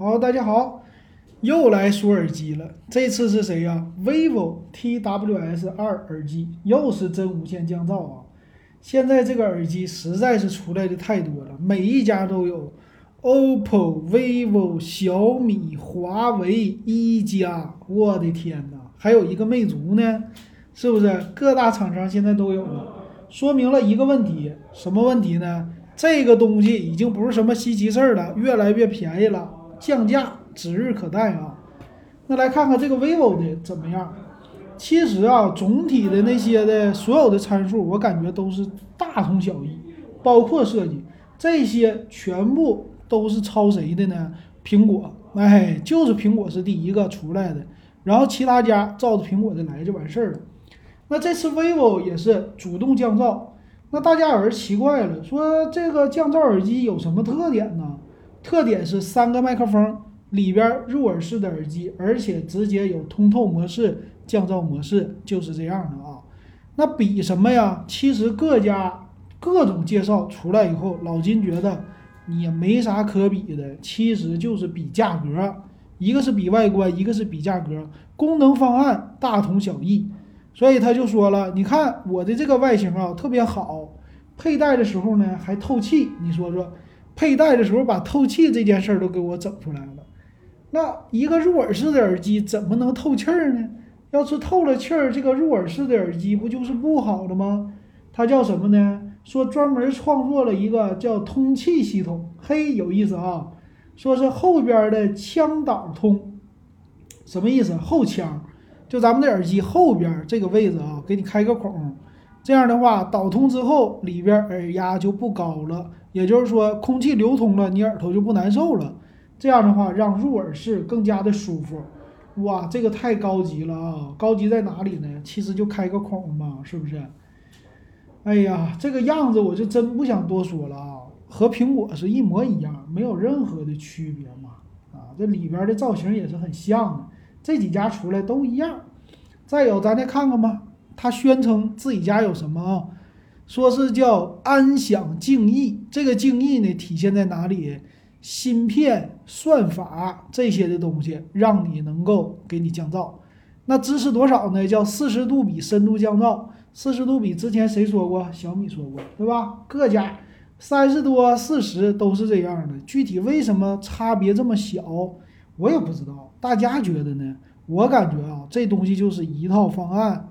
好，大家好，又来说耳机了。这次是谁呀？vivo TWS 二耳机，又是真无线降噪啊！现在这个耳机实在是出来的太多了，每一家都有，OPPO、vivo、小米、华为、一加，我的天哪！还有一个魅族呢，是不是？各大厂商现在都有了，说明了一个问题，什么问题呢？这个东西已经不是什么稀奇事儿了，越来越便宜了。降价指日可待啊！那来看看这个 vivo 的怎么样？其实啊，总体的那些的所有的参数，我感觉都是大同小异，包括设计，这些全部都是抄谁的呢？苹果，哎，就是苹果是第一个出来的，然后其他家照着苹果的来就完事儿了。那这次 vivo 也是主动降噪，那大家有人奇怪了，说这个降噪耳机有什么特点呢？特点是三个麦克风里边入耳式的耳机，而且直接有通透模式、降噪模式，就是这样的啊。那比什么呀？其实各家各种介绍出来以后，老金觉得也没啥可比的，其实就是比价格，一个是比外观，一个是比价格，功能方案大同小异。所以他就说了，你看我的这个外形啊，特别好，佩戴的时候呢还透气，你说说。佩戴的时候把透气这件事儿都给我整出来了，那一个入耳式的耳机怎么能透气儿呢？要是透了气儿，这个入耳式的耳机不就是不好的吗？它叫什么呢？说专门创作了一个叫通气系统，嘿，有意思啊！说是后边的腔导通，什么意思？后腔，就咱们的耳机后边这个位置啊，给你开个孔，这样的话导通之后，里边耳压就不高了。也就是说，空气流通了，你耳朵就不难受了。这样的话，让入耳式更加的舒服。哇，这个太高级了啊！高级在哪里呢？其实就开个孔嘛，是不是？哎呀，这个样子我就真不想多说了啊，和苹果是一模一样，没有任何的区别嘛。啊，这里边的造型也是很像的，这几家出来都一样。再有，咱再看看吧，他宣称自己家有什么啊？说是叫安享静逸，这个静逸呢体现在哪里？芯片、算法这些的东西，让你能够给你降噪。那支持多少呢？叫四十度比深度降噪。四十度比之前谁说过？小米说过，对吧？各家三十多、四十都是这样的。具体为什么差别这么小，我也不知道。大家觉得呢？我感觉啊，这东西就是一套方案，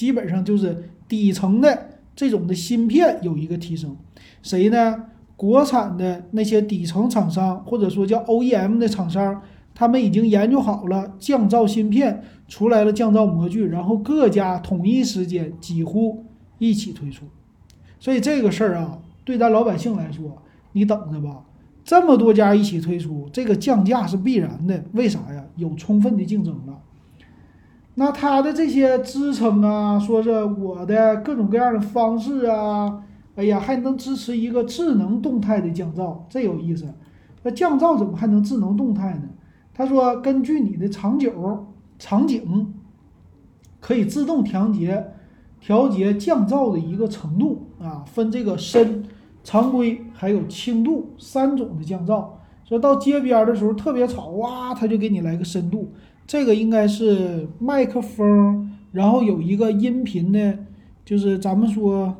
基本上就是底层的。这种的芯片有一个提升，谁呢？国产的那些底层厂商，或者说叫 OEM 的厂商，他们已经研究好了降噪芯片，出来了降噪模具，然后各家统一时间几乎一起推出。所以这个事儿啊，对咱老百姓来说，你等着吧。这么多家一起推出，这个降价是必然的。为啥呀？有充分的竞争了。那它的这些支撑啊，说是我的各种各样的方式啊，哎呀，还能支持一个智能动态的降噪，这有意思。那降噪怎么还能智能动态呢？他说根据你的长久场景，可以自动调节调节降噪的一个程度啊，分这个深、常规还有轻度三种的降噪。说到街边的时候特别吵哇，他就给你来个深度。这个应该是麦克风，然后有一个音频的，就是咱们说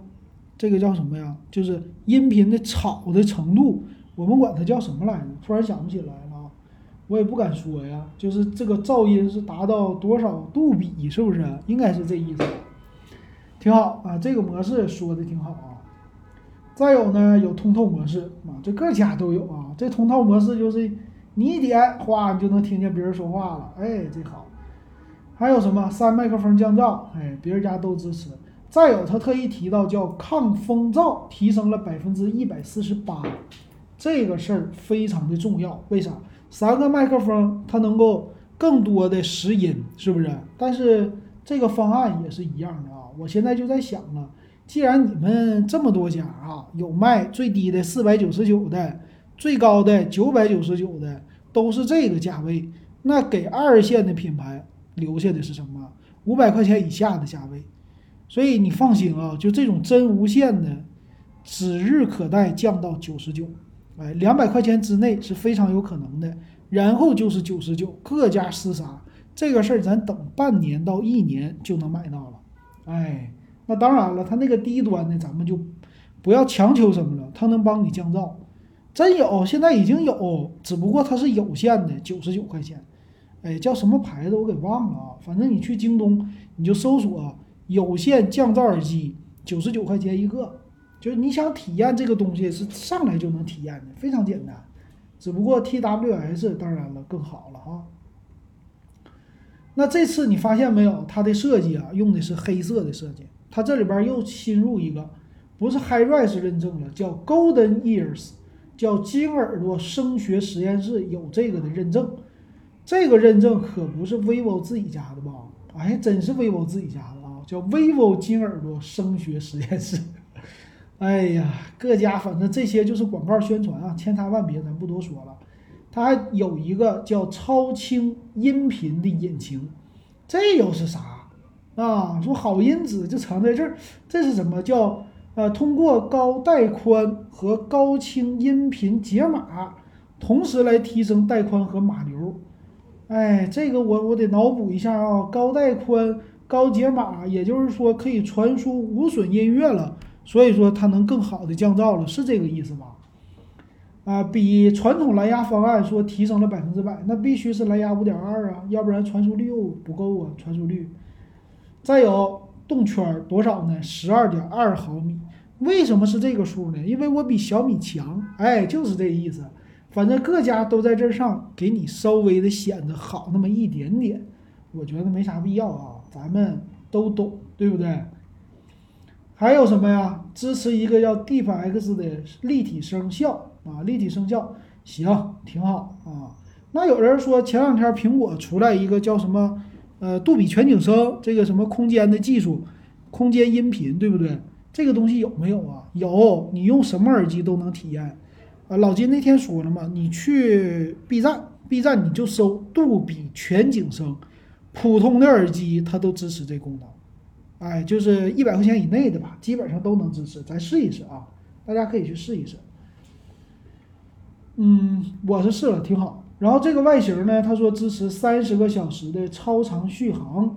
这个叫什么呀？就是音频的吵的程度，我们管它叫什么来着？突然想不起来了啊，我也不敢说呀。就是这个噪音是达到多少度比，是不是？应该是这意思，挺好啊。这个模式说的挺好啊。再有呢，有通透模式啊，这各家都有啊。这通透模式就是。你一点，哗，你就能听见别人说话了，哎，这好。还有什么三麦克风降噪，哎，别人家都支持。再有，他特意提到叫抗风噪提升了百分之一百四十八，这个事儿非常的重要。为啥？三个麦克风它能够更多的拾音，是不是？但是这个方案也是一样的啊。我现在就在想了，既然你们这么多家啊，有卖最低的四百九十九的。最高的九百九十九的都是这个价位，那给二线的品牌留下的是什么？五百块钱以下的价位，所以你放心啊，就这种真无线的，指日可待降到九十九，哎，两百块钱之内是非常有可能的。然后就是九十九，各家厮杀，这个事儿咱等半年到一年就能买到了。哎，那当然了，它那个低端的咱们就不要强求什么了，它能帮你降噪，真有，现在已经有，只不过它是有限的，九十九块钱。哎，叫什么牌子我给忘了啊，反正你去京东你就搜索有线降噪耳机，九十九块钱一个，就是你想体验这个东西是上来就能体验的，非常简单。只不过 TWS 当然了更好了哈。那这次你发现没有，它的设计啊，用的是黑色的设计。它这里边又新入一个，不是 HiRes 认证了，叫 Golden Ears，叫金耳朵声学实验室有这个的认证。这个认证可不是 vivo 自己家的吧？哎，真是 vivo 自己家的啊，叫 vivo 金耳朵声学实验室。哎呀，各家反正这些就是广告宣传啊，千差万别，咱不多说了。它还有一个叫超清音频的引擎，这又是啥啊？说好音质就藏在这儿，这是什么叫呃？通过高带宽和高清音频解码，同时来提升带宽和码流。哎，这个我我得脑补一下啊，高带宽、高解码，也就是说可以传输无损音乐了。所以说它能更好的降噪了，是这个意思吧？啊，比传统蓝牙方案说提升了百分之百，那必须是蓝牙五点二啊，要不然传输率又不够啊，传输率。再有动圈多少呢？十二点二毫米。为什么是这个数呢？因为我比小米强，哎，就是这意思。反正各家都在这上给你稍微的显得好那么一点点，我觉得没啥必要啊，咱们都懂，对不对？还有什么呀？支持一个叫 Deep X 的立体声效啊，立体声效行，挺好啊。那有人说前两天苹果出来一个叫什么呃杜比全景声，这个什么空间的技术，空间音频，对不对？这个东西有没有啊？有，你用什么耳机都能体验啊。老金那天说了嘛，你去 B 站，B 站你就搜杜比全景声，普通的耳机它都支持这功能。哎，就是一百块钱以内的吧，基本上都能支持，咱试一试啊，大家可以去试一试。嗯，我是试了，挺好。然后这个外形呢，他说支持三十个小时的超长续航，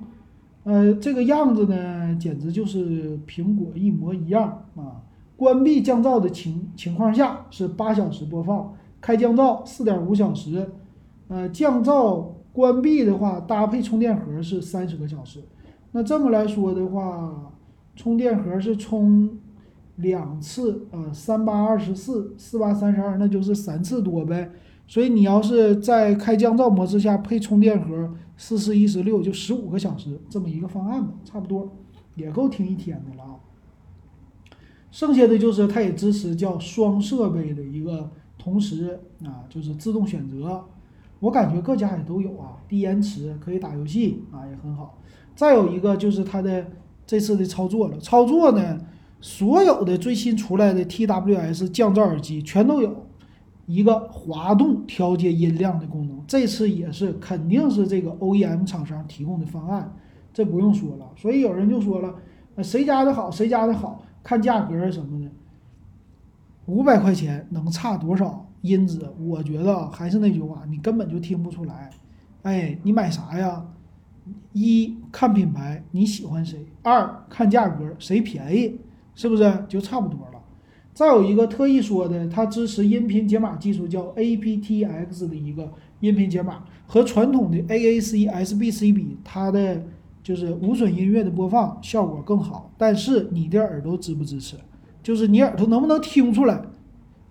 呃，这个样子呢，简直就是苹果一模一样啊。关闭降噪的情情况下是八小时播放，开降噪四点五小时，呃，降噪关闭的话搭配充电盒是三十个小时。那这么来说的话，充电盒是充两次啊，三八二十四，四八三十二，那就是三次多呗。所以你要是在开降噪模式下配充电盒，四四一十六就十五个小时这么一个方案吧，差不多也够听一天的了啊。剩下的就是它也支持叫双设备的一个同时啊，就是自动选择。我感觉各家也都有啊，低延迟可以打游戏啊，也很好。再有一个就是它的这次的操作了，操作呢，所有的最新出来的 TWS 降噪耳机全都有一个滑动调节音量的功能，这次也是肯定是这个 OEM 厂商提供的方案，这不用说了。所以有人就说了，那谁家的好，谁家的好看价格什么的，五百块钱能差多少音质？我觉得还是那句话，你根本就听不出来。哎，你买啥呀？一看品牌你喜欢谁，二看价格谁便宜，是不是就差不多了？再有一个特意说的，它支持音频解码技术，叫 aptX 的一个音频解码，和传统的 AAC SBC 比，它的就是无损音乐的播放效果更好。但是你的耳朵支不支持？就是你耳朵能不能听出来？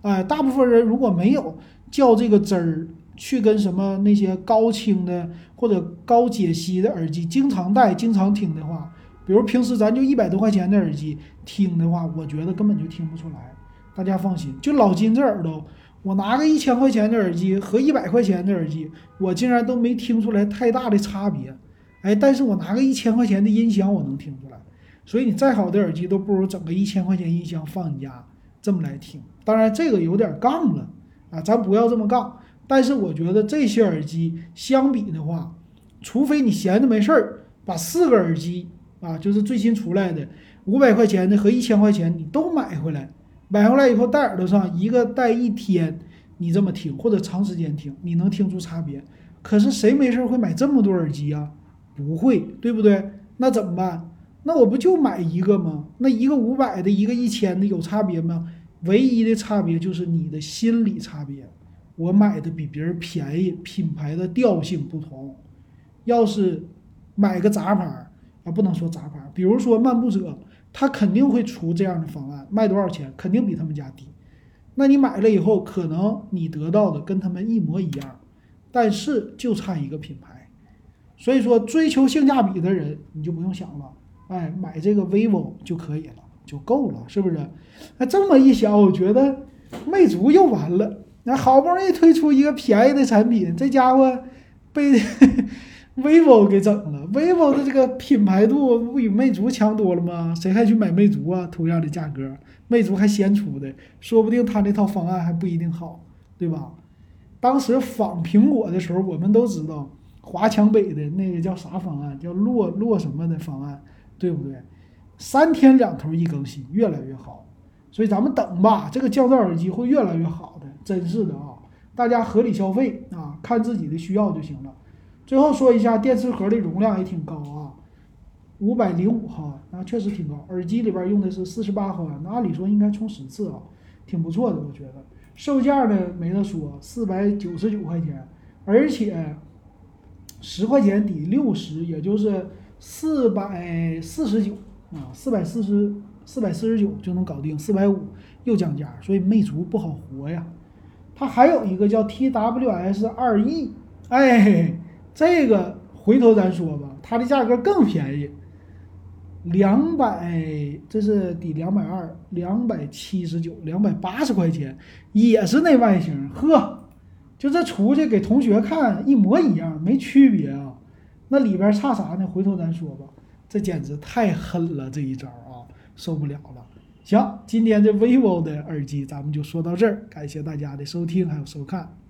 哎，大部分人如果没有叫这个汁儿。去跟什么那些高清的或者高解析的耳机经常戴、经常听的话，比如平时咱就一百多块钱的耳机听的话，我觉得根本就听不出来。大家放心，就老金这耳朵，我拿个一千块钱的耳机和一百块钱的耳机，我竟然都没听出来太大的差别。哎，但是我拿个一千块钱的音箱，我能听出来。所以你再好的耳机都不如整个一千块钱音箱放你家这么来听。当然这个有点杠了啊，咱不要这么杠。但是我觉得这些耳机相比的话，除非你闲着没事儿，把四个耳机啊，就是最新出来的五百块钱的和一千块钱你都买回来，买回来以后戴耳朵上，一个戴一天，你这么听或者长时间听，你能听出差别。可是谁没事会买这么多耳机啊？不会，对不对？那怎么办？那我不就买一个吗？那一个五百的，一个一千的，有差别吗？唯一的差别就是你的心理差别。我买的比别人便宜，品牌的调性不同。要是买个杂牌啊，不能说杂牌，比如说漫步者，他肯定会出这样的方案，卖多少钱肯定比他们家低。那你买了以后，可能你得到的跟他们一模一样，但是就差一个品牌。所以说，追求性价比的人，你就不用想了，哎，买这个 vivo 就可以了，就够了，是不是？那这么一想，我觉得魅族又完了。那好不容易推出一个便宜的产品，这家伙被 vivo 给整了。vivo 的这个品牌度不比魅族强多了吗？谁还去买魅族啊？同样的价格，魅族还先出的，说不定他那套方案还不一定好，对吧？当时仿苹果的时候，我们都知道华强北的那个叫啥方案，叫洛洛什么的方案，对不对？三天两头一更新，越来越好。所以咱们等吧，这个降噪耳机会越来越好的。真是的啊，大家合理消费啊，看自己的需要就行了。最后说一下，电池盒的容量也挺高啊，五百零五毫安，那确实挺高。耳机里边用的是四十八毫安，那按理说应该充十次啊，挺不错的，我觉得。售价呢没得说，四百九十九块钱，而且十块钱抵六十，也就是四百四十九啊，四百四十四百四十九就能搞定，四百五又降价，所以魅族不好活呀。它还有一个叫 TWS 二 E，哎，这个回头咱说吧，它的价格更便宜，两百，这是抵两百二，两百七十九，两百八十块钱，也是那外形，呵，就这出去给同学看一模一样，没区别啊，那里边差啥呢？回头咱说吧，这简直太狠了，这一招啊，受不了了。行，今天这 vivo 的耳机咱们就说到这儿，感谢大家的收听还有收看。